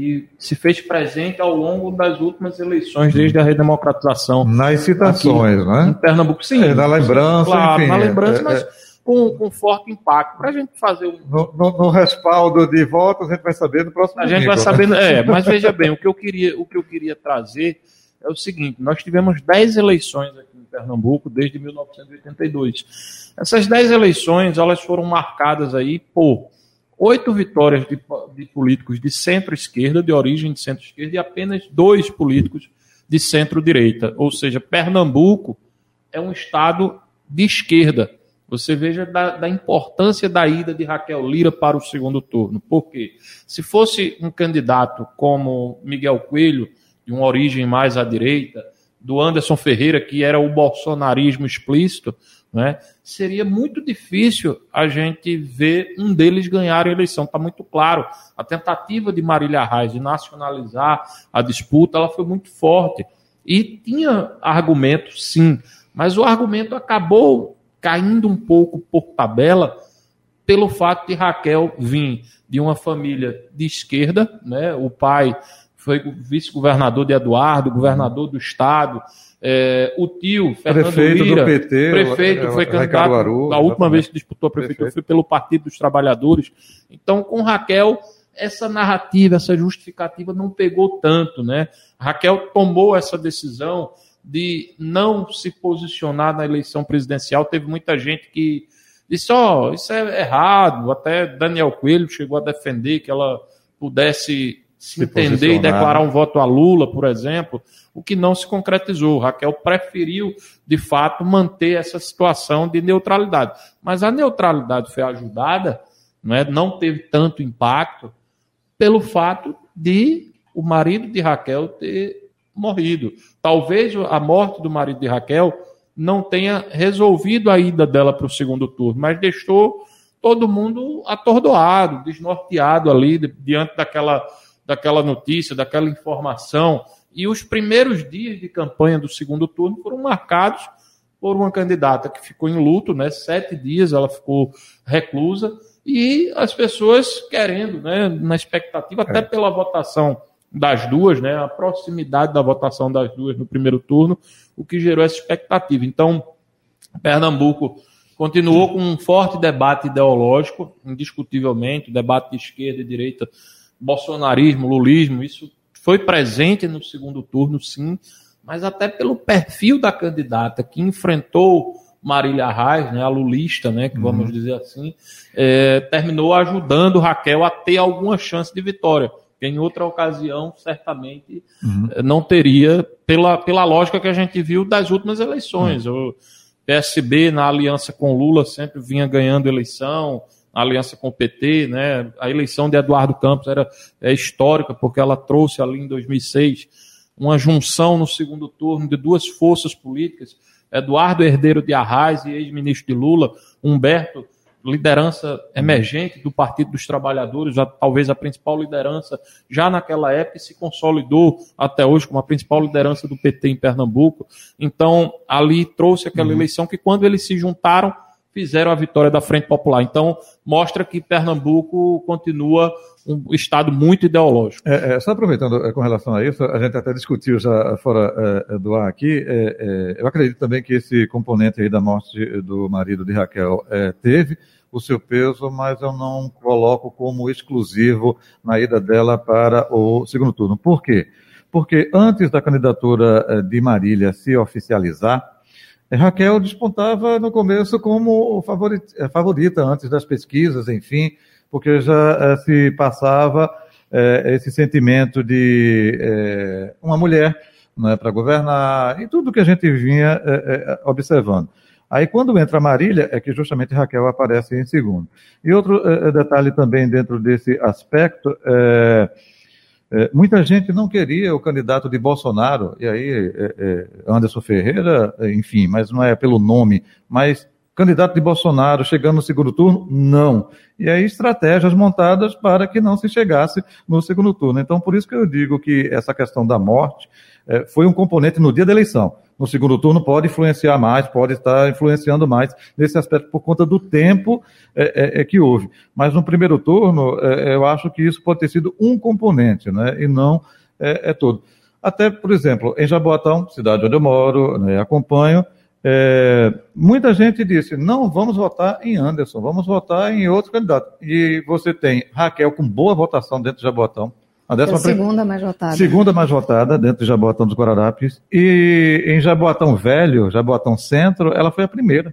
Speaker 5: que se fez presente ao longo das últimas eleições, desde a redemocratização.
Speaker 3: Nas citações, né?
Speaker 5: Em Pernambuco, sim.
Speaker 3: É, na lembrança,
Speaker 5: claro,
Speaker 3: enfim.
Speaker 5: Na lembrança, é, mas é... Com, com forte impacto. Para a gente fazer um...
Speaker 3: No, no, no, respaldo de votos, a gente vai saber no próximo
Speaker 5: A gente vai saber, né? é, mas veja bem, o que, eu queria, o que eu queria trazer é o seguinte, nós tivemos 10 eleições aqui em Pernambuco desde 1982. Essas 10 eleições, elas foram marcadas aí por oito vitórias de, de políticos de centro-esquerda, de origem de centro-esquerda, e apenas dois políticos de centro-direita. Ou seja, Pernambuco é um estado de esquerda. Você veja da, da, importância da ida de Raquel Lira para o segundo turno. Por quê? Se fosse um candidato como Miguel Coelho, de uma origem mais à direita, do Anderson Ferreira, que era o bolsonarismo explícito, né, seria muito difícil a gente ver um deles ganhar a eleição. Está muito claro. A tentativa de Marília Reis de nacionalizar a disputa ela foi muito forte. E tinha argumento, sim, mas o argumento acabou caindo um pouco por tabela pelo fato de Raquel vir de uma família de esquerda, né? o pai foi vice-governador de Eduardo, governador do estado, é, o tio, Fernando
Speaker 3: prefeito
Speaker 5: Lira,
Speaker 3: do PT,
Speaker 5: prefeito, foi candidato,
Speaker 3: Aru,
Speaker 5: a última vez que disputou a prefeitura foi pelo Partido dos Trabalhadores. Então, com Raquel, essa narrativa, essa justificativa não pegou tanto, né? Raquel tomou essa decisão de não se posicionar na eleição presidencial. Teve muita gente que disse: Ó, oh, isso é errado. Até Daniel Coelho chegou a defender que ela pudesse se, entender e declarar um voto a Lula, por exemplo, o que não se concretizou. Raquel preferiu, de fato, manter essa situação de neutralidade. Mas a neutralidade foi ajudada, não, é, não teve tanto impacto, pelo fato de o marido de Raquel ter morrido. Talvez a morte do marido de Raquel não tenha resolvido a ida dela para o segundo turno, mas deixou todo mundo atordoado, desnorteado ali diante daquela daquela notícia, daquela informação. E os primeiros dias de campanha do segundo turno foram marcados por uma candidata que ficou em luto, né? Sete dias ela ficou reclusa e as pessoas querendo, né? Na expectativa, até é. pela votação das duas, né? A proximidade da votação das duas no primeiro turno, o que gerou essa expectativa. Então, Pernambuco continuou com um forte debate ideológico, indiscutivelmente, debate de esquerda e direita bolsonarismo, lulismo, isso foi presente no segundo turno, sim, mas até pelo perfil da candidata que enfrentou Marília Reis, né, a lulista, né, que uhum. vamos dizer assim, é, terminou ajudando Raquel a ter alguma chance de vitória. Em outra ocasião, certamente uhum. É, não teria, pela, pela lógica que a gente viu das últimas eleições. Uhum. O PSB, na aliança com Lula, sempre vinha ganhando eleição, aliança com o PT, né? A eleição de Eduardo Campos era é histórica porque ela trouxe ali em 2006 uma junção no segundo turno de duas forças políticas, Eduardo Herdeiro de Arraes e ex-ministro de Lula, Humberto, liderança emergente do Partido dos Trabalhadores, já, talvez a principal liderança já naquela época se consolidou até hoje como a principal liderança do PT em Pernambuco. Então, ali trouxe aquela uhum. eleição que quando eles se juntaram, fizeram a vitória da Frente Popular. Então, mostra que Pernambuco continua um estado muito ideológico.
Speaker 3: É, é, só aproveitando é, com relação a isso, a gente até discutiu já fora é, do ar aqui, é, é, eu acredito também que esse componente aí da morte do marido de Raquel teve o seu peso, mas eu não coloco como exclusivo na ida dela para o segundo turno. Por quê? Porque antes da candidatura de Marília se oficializar, Raquel despontava no começo como favorita, favorita antes das pesquisas, enfim, porque já eh, se passava eh, esse sentimento de eh, uma mulher né, para governar e tudo que a gente vinha observando. Aí, quando entra Marília, é que justamente Raquel aparece em segundo. E outro detalhe também dentro desse aspecto é é, muita gente não queria o candidato de Bolsonaro, e aí é, é, Anderson Ferreira, enfim, mas não é pelo nome, mas candidato de Bolsonaro chegando no segundo turno, não. E aí estratégias montadas para que não se chegasse no segundo turno. Então, por isso que eu digo que essa questão da morte foi um componente no dia da eleição no segundo turno pode influenciar mais, pode estar influenciando mais nesse aspecto por conta do tempo é, é, é que houve. Mas no primeiro turno, é, eu acho que isso pode ter sido um componente, né, e não é, é todo. Até, por exemplo, em Jaboatão, cidade onde eu moro, né, acompanho, é, muita gente disse: não vamos votar em Anderson, vamos votar em outro candidato. E você tem Raquel com boa votação dentro de Jaboatão,
Speaker 4: a décima a segunda mais votada.
Speaker 3: Segunda mais votada dentro de Jaboatão dos Guararapes. E em Jaboatão Velho, Jaboatão Centro, ela foi a primeira.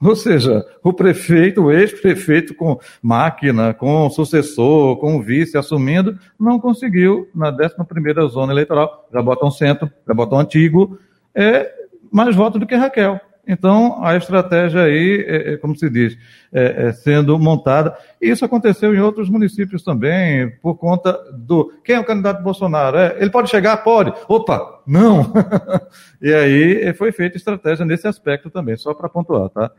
Speaker 3: Ou seja, o prefeito, o ex-prefeito com máquina, com sucessor, com vice assumindo, não conseguiu na 11ª zona eleitoral, Jaboatão Centro, Jaboatão Antigo, é mais voto do que Raquel. Então, a estratégia aí, é, é, como se diz, é, é, sendo montada. E isso aconteceu em outros municípios também, por conta do. Quem é o candidato Bolsonaro? É, ele pode chegar? Pode. Opa, não! e aí é, foi feita estratégia nesse aspecto também, só para pontuar, tá?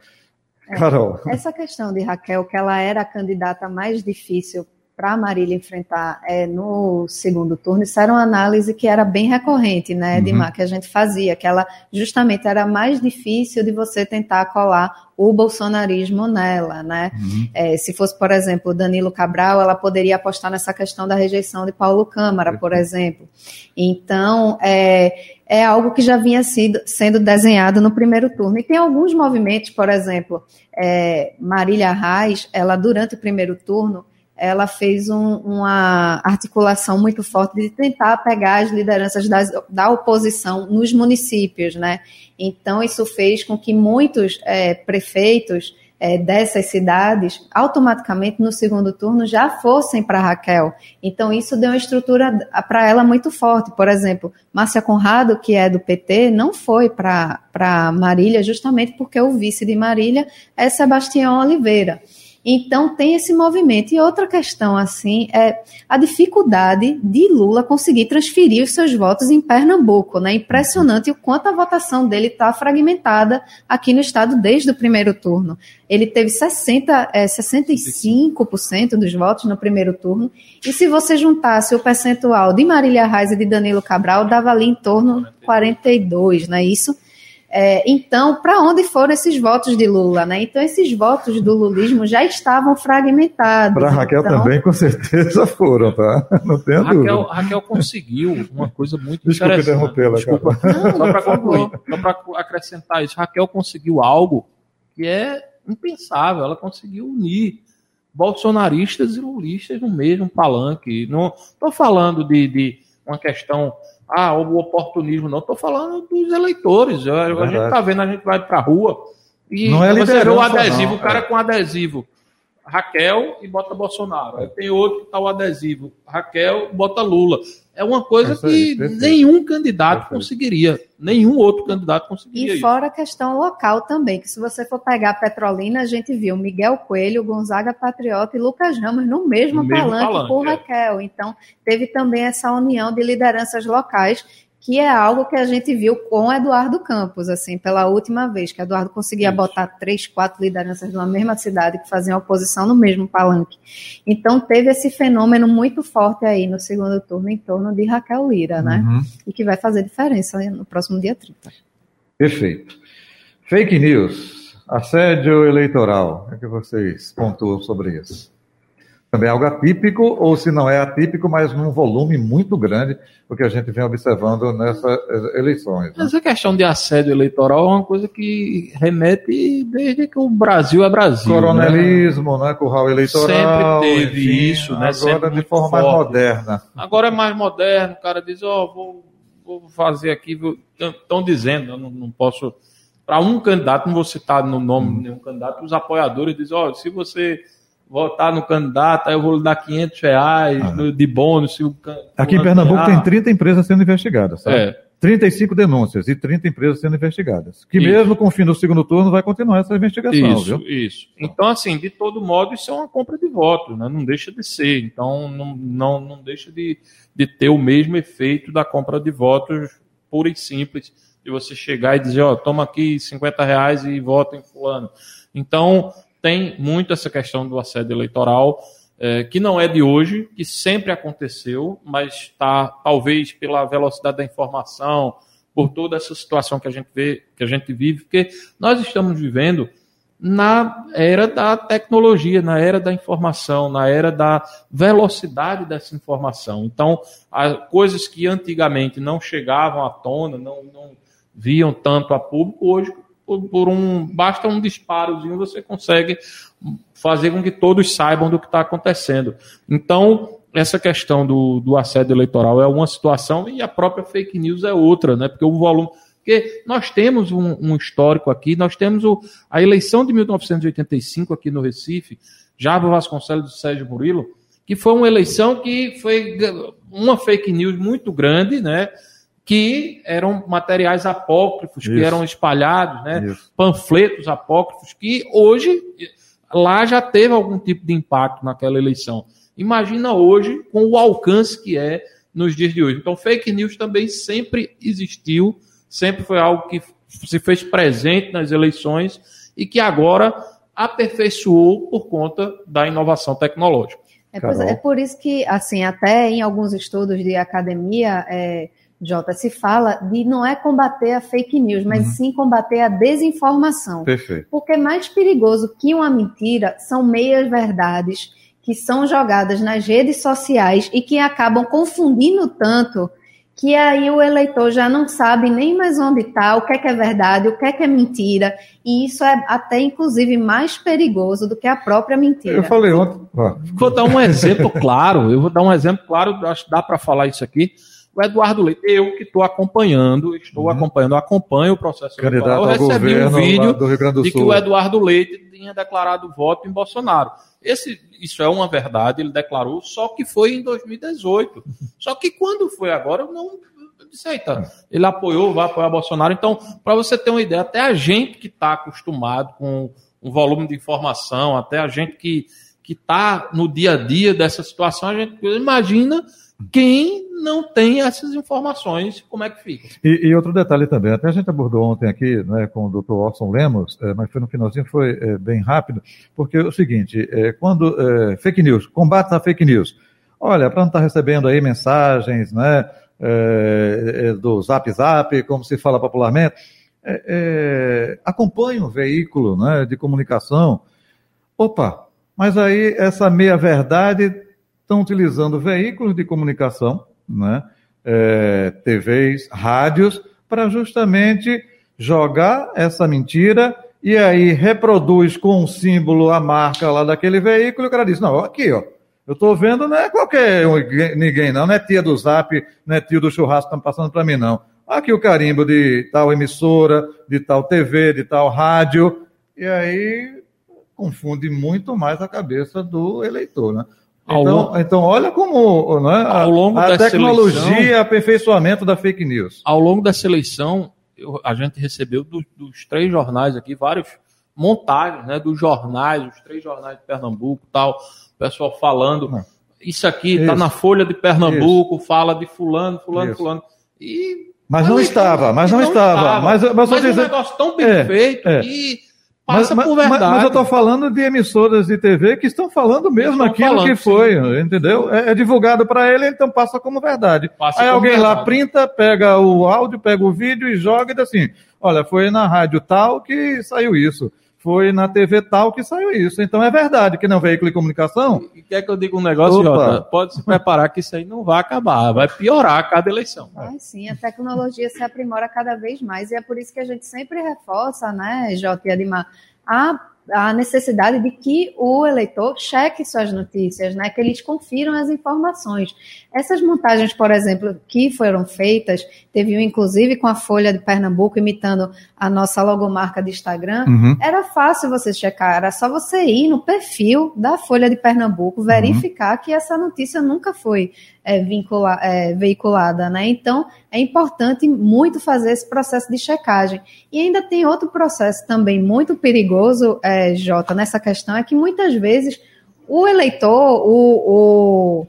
Speaker 4: Carol. Essa questão de Raquel, que ela era a candidata mais difícil para Marília enfrentar é, no segundo turno, isso era uma análise que era bem recorrente, né, Edmar, uhum. que a gente fazia, que ela justamente era mais difícil de você tentar colar o bolsonarismo nela, né? Uhum. É, se fosse, por exemplo, Danilo Cabral, ela poderia apostar nessa questão da rejeição de Paulo Câmara, por exemplo. Então, é, é algo que já vinha sido, sendo desenhado no primeiro turno. E tem alguns movimentos, por exemplo, é, Marília Reis, ela durante o primeiro turno, ela fez um, uma articulação muito forte de tentar pegar as lideranças das, da oposição nos municípios, né? Então, isso fez com que muitos é, prefeitos é, dessas cidades, automaticamente no segundo turno, já fossem para Raquel. Então, isso deu uma estrutura para ela muito forte. Por exemplo, Márcia Conrado, que é do PT, não foi para Marília, justamente porque o vice de Marília é Sebastião Oliveira. Então tem esse movimento. E outra questão, assim, é a dificuldade de Lula conseguir transferir os seus votos em Pernambuco. Né? Impressionante o quanto a votação dele está fragmentada aqui no estado desde o primeiro turno. Ele teve 60, é, 65% dos votos no primeiro turno. E se você juntasse o percentual de Marília Reis e de Danilo Cabral, dava ali em torno de 42, não é isso? É, então, para onde foram esses votos de Lula? Né? Então, esses votos do lulismo já estavam fragmentados.
Speaker 3: Para Raquel
Speaker 4: então...
Speaker 3: também, com certeza foram, tá? Não tenho
Speaker 5: Raquel,
Speaker 3: dúvida.
Speaker 5: Raquel conseguiu uma coisa muito
Speaker 3: Desculpa
Speaker 5: interessante.
Speaker 3: interrompê-la,
Speaker 5: Desculpa. Não, só para concluir, só para acrescentar isso. Raquel conseguiu algo que é impensável. Ela conseguiu unir bolsonaristas e lulistas no mesmo palanque. Não estou falando de, de uma questão ah, o oportunismo, não. Estou falando dos eleitores. a gente está vendo, a gente vai para a rua e
Speaker 3: não é
Speaker 5: você vê o adesivo,
Speaker 3: não,
Speaker 5: o cara
Speaker 3: é.
Speaker 5: com adesivo. Raquel e bota Bolsonaro. Aí tem outro que tá o adesivo. Raquel bota Lula. É uma coisa é que perfeito. nenhum candidato perfeito. conseguiria. Nenhum outro candidato conseguiria.
Speaker 4: E fora a questão local também, que se você for pegar Petrolina, a gente viu Miguel Coelho, Gonzaga Patriota e Lucas Ramos no mesmo, no palanque, mesmo palanque por é. Raquel. Então, teve também essa união de lideranças locais que é algo que a gente viu com Eduardo Campos, assim, pela última vez, que Eduardo conseguia botar três, quatro lideranças de uma mesma cidade que faziam oposição no mesmo palanque. Então teve esse fenômeno muito forte aí no segundo turno em torno de Raquel Lira, né? Uhum. E que vai fazer diferença no próximo dia 30.
Speaker 3: Perfeito. Fake news, assédio eleitoral, o que, é que vocês pontuam sobre isso? Também é algo atípico, ou se não é atípico, mas num volume muito grande, o que a gente vem observando nessas eleições. Né?
Speaker 5: Mas a questão de assédio eleitoral é uma coisa que remete desde que o Brasil é Brasil.
Speaker 3: Né? Coronelismo, né? né? curral eleitoral.
Speaker 5: Sempre teve enfim, isso, né?
Speaker 3: Agora
Speaker 5: Sempre
Speaker 3: de forma mais moderna.
Speaker 5: Agora é mais moderno, o cara diz, ó, oh, vou, vou fazer aqui, estão dizendo, eu não, não posso para um candidato, não vou citar no nome hum. nenhum candidato, os apoiadores dizem, ó, oh, se você votar no candidato, aí eu vou lhe dar 500 reais ah. de bônus.
Speaker 3: Aqui em Pernambuco ganhar. tem 30 empresas sendo investigadas, sabe? É. 35 denúncias e 30 empresas sendo investigadas. Que isso. mesmo com o fim do segundo turno vai continuar essa investigação,
Speaker 5: isso,
Speaker 3: viu?
Speaker 5: Isso, Então, assim, de todo modo, isso é uma compra de votos, né? Não deixa de ser. Então, não, não, não deixa de, de ter o mesmo efeito da compra de votos pura e simples, de você chegar e dizer, ó, toma aqui 50 reais e vota em fulano. Então, tem muito essa questão do assédio eleitoral, é, que não é de hoje, que sempre aconteceu, mas está talvez pela velocidade da informação, por toda essa situação que a gente vê, que a gente vive, porque nós estamos vivendo na era da tecnologia, na era da informação, na era da velocidade dessa informação. Então, coisas que antigamente não chegavam à tona, não, não viam tanto a público, hoje por, por um basta um disparozinho você consegue fazer com que todos saibam do que está acontecendo. Então essa questão do, do assédio eleitoral é uma situação e a própria fake news é outra, né? Porque o volume porque nós temos um, um, histórico aqui, nós temos o, a eleição de 1985 aqui no Recife, Jabo Vasconcelos e Sérgio Murilo, que foi uma eleição que foi uma fake news muito grande, né? Que eram materiais apócrifos, Isso. que eram espalhados, né? Isso. panfletos apócrifos, que hoje lá já teve algum tipo de impacto naquela eleição. Imagina hoje com o alcance que é nos dias de hoje. Então, fake news também sempre existiu, sempre foi algo que se fez presente nas eleições e que agora aperfeiçoou por conta da inovação tecnológica.
Speaker 4: É, é por isso que, assim, até em alguns estudos de academia, é, Jota, se fala de não é combater a fake news, mas uhum. sim combater a desinformação.
Speaker 3: Perfeito.
Speaker 4: Porque mais perigoso que uma mentira são meias verdades que são jogadas nas redes sociais e que acabam confundindo tanto que aí o eleitor já não sabe nem mais onde está, o que é que é verdade, o que é que é mentira, e isso é até inclusive mais perigoso do que a própria mentira.
Speaker 3: Eu falei ontem.
Speaker 5: Vou dar um exemplo claro, eu vou dar um exemplo claro, acho que dá para falar isso aqui. O Eduardo Leite, eu que estou acompanhando, estou uhum. acompanhando, acompanho o processo
Speaker 3: eleitoral. Eu recebi um vídeo
Speaker 5: de que o Eduardo Leite tinha declarado voto em Bolsonaro. Esse, isso é uma verdade, ele declarou, só que foi em 2018. Só que quando foi agora, eu não disse, eita, ele apoiou, vai apoiar Bolsonaro. Então, para você ter uma ideia, até a gente que está acostumado com um volume de informação, até a gente que está no dia a dia dessa situação, a gente imagina quem não tem essas informações, como é que fica?
Speaker 3: E, e outro detalhe também, até a gente abordou ontem aqui né, com o Dr. Orson Lemos, é, mas foi no finalzinho, foi é, bem rápido, porque é o seguinte, é, quando fake news, combate a fake news, olha, para não estar tá recebendo aí mensagens né, do Zap Zap, como se fala popularmente, acompanhe um veículo né, de comunicação, opa, mas aí essa meia-verdade estão utilizando veículos de comunicação, né, é, TVs, rádios, para justamente jogar essa mentira e aí reproduz com um símbolo a marca lá daquele veículo e o cara diz, não, aqui, ó, eu estou vendo, não é qualquer ninguém não, não é tia do zap, não é tio do churrasco que estão passando para mim não. Aqui o carimbo de tal emissora, de tal TV, de tal rádio, e aí confunde muito mais a cabeça do eleitor, né? Então, então olha como né, ao longo a, a tecnologia, seleção, aperfeiçoamento da fake news.
Speaker 5: Ao longo da seleção, eu, a gente recebeu do, dos três jornais aqui vários montagens né, dos jornais, os três jornais de Pernambuco tal, o pessoal falando. Ah. Isso aqui está na Folha de Pernambuco, isso. fala de fulano, fulano, isso. fulano.
Speaker 3: E, mas, não estava, mas não, não estava. estava. Mas, mas,
Speaker 5: mas um negócio tão bem é, feito é. que passa mas, por verdade.
Speaker 3: Mas, mas eu estou falando de emissoras de TV que estão falando mesmo estão aquilo falando, que foi, sim. entendeu? É, é divulgado para ele, então passa como verdade. Passa Aí como alguém verdade. lá printa, pega o áudio, pega o vídeo e joga e diz assim, olha, foi na rádio tal que saiu isso foi na TV tal que saiu isso. Então é verdade que não é um veículo de comunicação.
Speaker 5: E quer que eu diga um negócio, Jota? Pode se preparar que isso aí não vai acabar, vai piorar a cada eleição.
Speaker 4: Vai sim, a tecnologia se aprimora cada vez mais e é por isso que a gente sempre reforça, né, Jota e Ademar, a a necessidade de que o eleitor cheque suas notícias, né, que eles confiram as informações. Essas montagens, por exemplo, que foram feitas, teve um, inclusive com a Folha de Pernambuco imitando a nossa logomarca de Instagram, uhum. era fácil você checar, era só você ir no perfil da Folha de Pernambuco, verificar uhum. que essa notícia nunca foi é, vincula, é, veiculada, né? Então, é importante muito fazer esse processo de checagem. E ainda tem outro processo também muito perigoso, é, Jota, nessa questão, é que muitas vezes o eleitor, o, o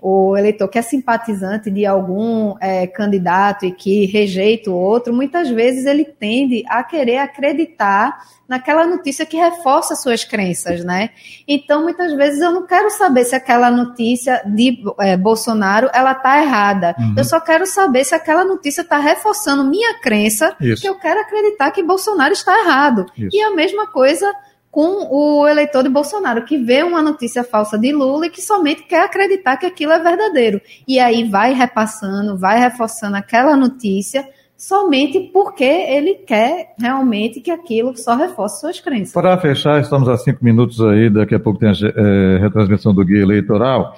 Speaker 4: o eleitor que é simpatizante de algum é, candidato e que rejeita o outro, muitas vezes ele tende a querer acreditar naquela notícia que reforça suas crenças, né? Então, muitas vezes eu não quero saber se aquela notícia de é, Bolsonaro ela tá errada. Uhum. Eu só quero saber se aquela notícia está reforçando minha crença Isso. que eu quero acreditar que Bolsonaro está errado. Isso. E a mesma coisa com o eleitor de Bolsonaro, que vê uma notícia falsa de Lula e que somente quer acreditar que aquilo é verdadeiro. E aí vai repassando, vai reforçando aquela notícia somente porque ele quer realmente que aquilo só reforce suas crenças.
Speaker 3: Para fechar, estamos a cinco minutos aí, daqui a pouco tem a é, retransmissão do guia eleitoral.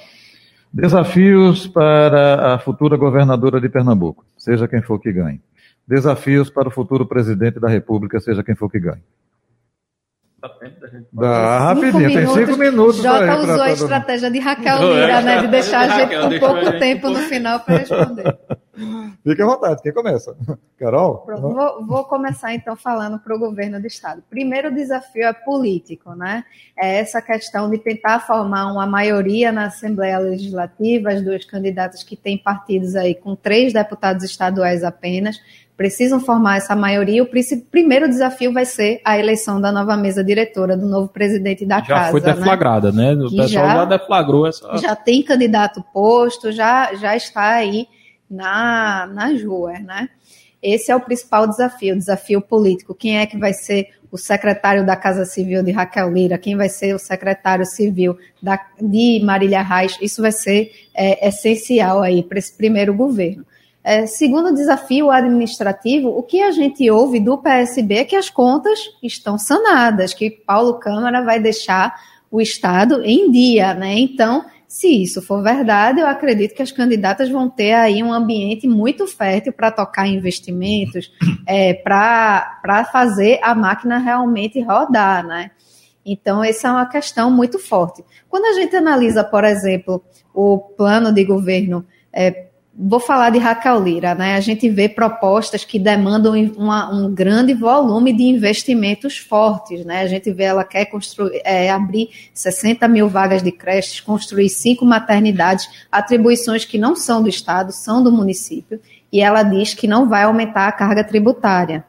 Speaker 3: Desafios para a futura governadora de Pernambuco, seja quem for que ganhe. Desafios para o futuro presidente da República, seja quem for que ganhe. Dá rapidinho, tem cinco minutos.
Speaker 4: Jota usou a estratégia de Raquel Lira, né? De deixar a gente com pouco tempo no final para responder.
Speaker 3: Fique à vontade, quem começa? Carol?
Speaker 4: Vou, vou, começar então falando para o governo do Estado. Primeiro desafio é político, né? É essa questão de tentar formar uma maioria na Assembleia Legislativa, as duas candidatas que têm partidos aí com três deputados estaduais apenas, precisam formar essa maioria. O primeiro desafio vai ser a eleição da nova mesa diretora, do novo presidente da
Speaker 5: já
Speaker 4: casa.
Speaker 5: Já foi né? deflagrada, né? né? O pessoal já, já deflagrou essa.
Speaker 4: Já tem candidato posto, já, já está aí na, nas ruas, né? Esse é o principal desafio, o desafio político. Quem é que vai ser o secretário da Casa Civil de Raquel Lira? Quem vai ser o secretário civil da, de Marília Reis? Isso vai ser é, essencial aí para esse primeiro governo. É, segundo desafio administrativo, o que a gente ouve do PSB é que as contas estão sanadas, que Paulo Câmara vai deixar o Estado em dia, né? Então, se isso for verdade, eu acredito que as candidatas vão ter aí um ambiente muito fértil para tocar investimentos, é, para fazer a máquina realmente rodar, né? Então, essa é uma questão muito forte. Quando a gente analisa, por exemplo, o plano de governo é, vou falar de Raquel Lira, né? A gente vê propostas que demandam uma, um grande volume de investimentos fortes, né? A gente vê ela quer construir, é, abrir 60 mil vagas de creches, construir cinco maternidades, atribuições que não são do Estado, são do município, e ela diz que não vai aumentar a carga tributária.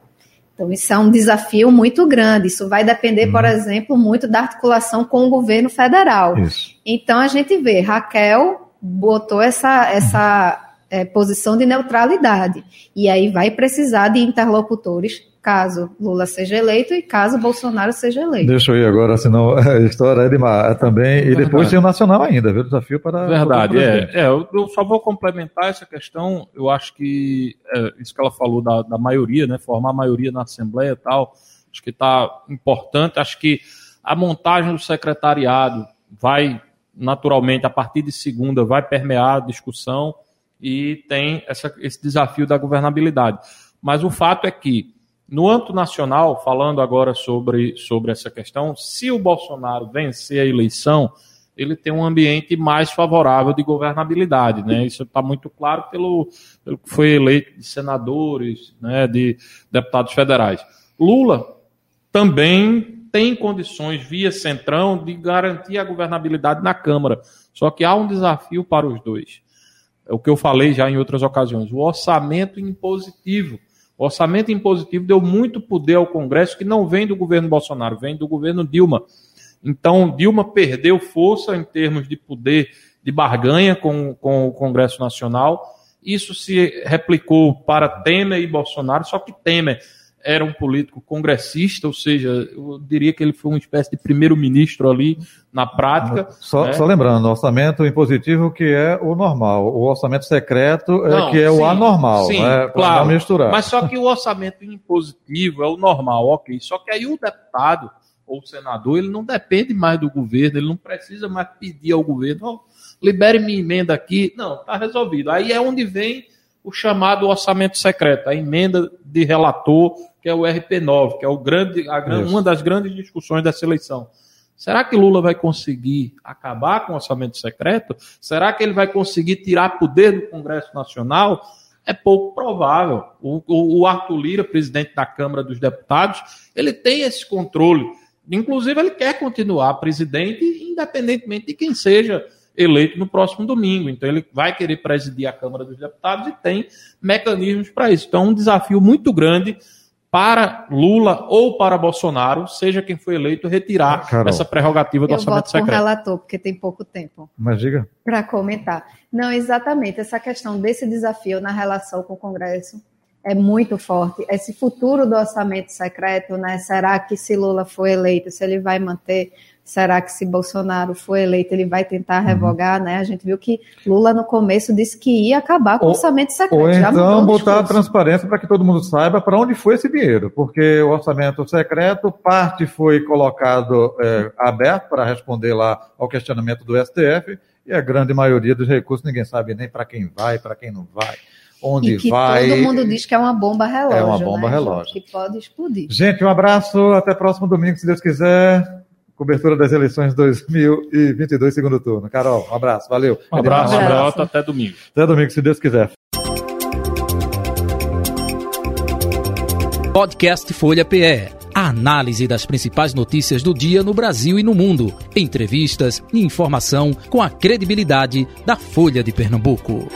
Speaker 4: Então, isso é um desafio muito grande. Isso vai depender, por uhum. exemplo, muito da articulação com o governo federal. Isso. Então, a gente vê, Raquel botou essa, essa é, posição de neutralidade. E aí vai precisar de interlocutores caso Lula seja eleito e caso Bolsonaro seja eleito.
Speaker 3: Deixa eu ir agora, senão a história é demais também. E Verdade. depois tem o nacional ainda, viu? Desafio para.
Speaker 5: Verdade, é, é. Eu só vou complementar essa questão. Eu acho que é, isso que ela falou da, da maioria, né? Formar a maioria na Assembleia e tal, acho que está importante. Acho que a montagem do secretariado vai, naturalmente, a partir de segunda, vai permear a discussão e tem essa, esse desafio da governabilidade. Mas o fato é que, no âmbito nacional, falando agora sobre, sobre essa questão, se o Bolsonaro vencer a eleição, ele tem um ambiente mais favorável de governabilidade. Né? Isso está muito claro pelo, pelo que foi eleito de senadores, né, de deputados federais. Lula também tem condições, via Centrão, de garantir a governabilidade na Câmara. Só que há um desafio para os dois é o que eu falei já em outras ocasiões, o orçamento impositivo. O orçamento impositivo deu muito poder ao Congresso que não vem do governo Bolsonaro, vem do governo Dilma. Então, Dilma perdeu força em termos de poder de barganha com, com o Congresso Nacional. Isso se replicou para Temer e Bolsonaro, só que Temer era um político congressista, ou seja, eu diria que ele foi uma espécie de primeiro-ministro ali na prática.
Speaker 3: Só, né? só, lembrando, orçamento impositivo que é o normal, o orçamento secreto é não, que é sim, o anormal, sim, né?
Speaker 5: claro, misturar. Mas só que o orçamento impositivo é o normal, ok. Só que aí o deputado ou o senador, ele não depende mais do governo, ele não precisa mais pedir ao governo, oh, libere minha emenda aqui. Não, está resolvido. Aí é onde vem o chamado orçamento secreto, a emenda de relator que é o RP9, que é o grande, a, uma das grandes discussões dessa eleição. Será que Lula vai conseguir acabar com o orçamento secreto? Será que ele vai conseguir tirar poder do Congresso Nacional? É pouco provável. O, o, o Arthur Lira, presidente da Câmara dos Deputados, ele tem esse controle. Inclusive, ele quer continuar presidente, independentemente de quem seja eleito no próximo domingo. Então, ele vai querer presidir a Câmara dos Deputados e tem mecanismos para isso. Então, é um desafio muito grande para Lula ou para Bolsonaro, seja quem for eleito, retirar Carol. essa prerrogativa do
Speaker 4: Eu
Speaker 5: orçamento
Speaker 4: secreto. Eu relator, porque tem pouco tempo.
Speaker 3: Mas diga.
Speaker 4: Para comentar. Não, exatamente. Essa questão desse desafio na relação com o Congresso é muito forte. Esse futuro do orçamento secreto, né? Será que se Lula for eleito, se ele vai manter Será que se Bolsonaro for eleito, ele vai tentar uhum. revogar, uhum. né? A gente viu que Lula no começo disse que ia acabar com o orçamento secreto.
Speaker 3: Ou então botar a transparência para que todo mundo saiba para onde foi esse dinheiro, porque o orçamento secreto, parte foi colocado é, aberto para responder lá ao questionamento do STF, e a grande maioria dos recursos ninguém sabe nem para quem vai, para quem não vai onde
Speaker 4: e que
Speaker 3: vai.
Speaker 4: Todo mundo diz que é uma bomba relógio.
Speaker 3: É uma bomba
Speaker 4: né,
Speaker 3: relógio.
Speaker 4: Que pode explodir.
Speaker 3: Gente, um abraço. Até próximo domingo, se Deus quiser cobertura das eleições 2022, segundo turno. Carol, um abraço, valeu.
Speaker 5: Um abraço, um abraço, até domingo.
Speaker 3: Até domingo, se Deus quiser.
Speaker 1: Podcast Folha PE. A análise das principais notícias do dia no Brasil e no mundo. Entrevistas e informação com a credibilidade da Folha de Pernambuco.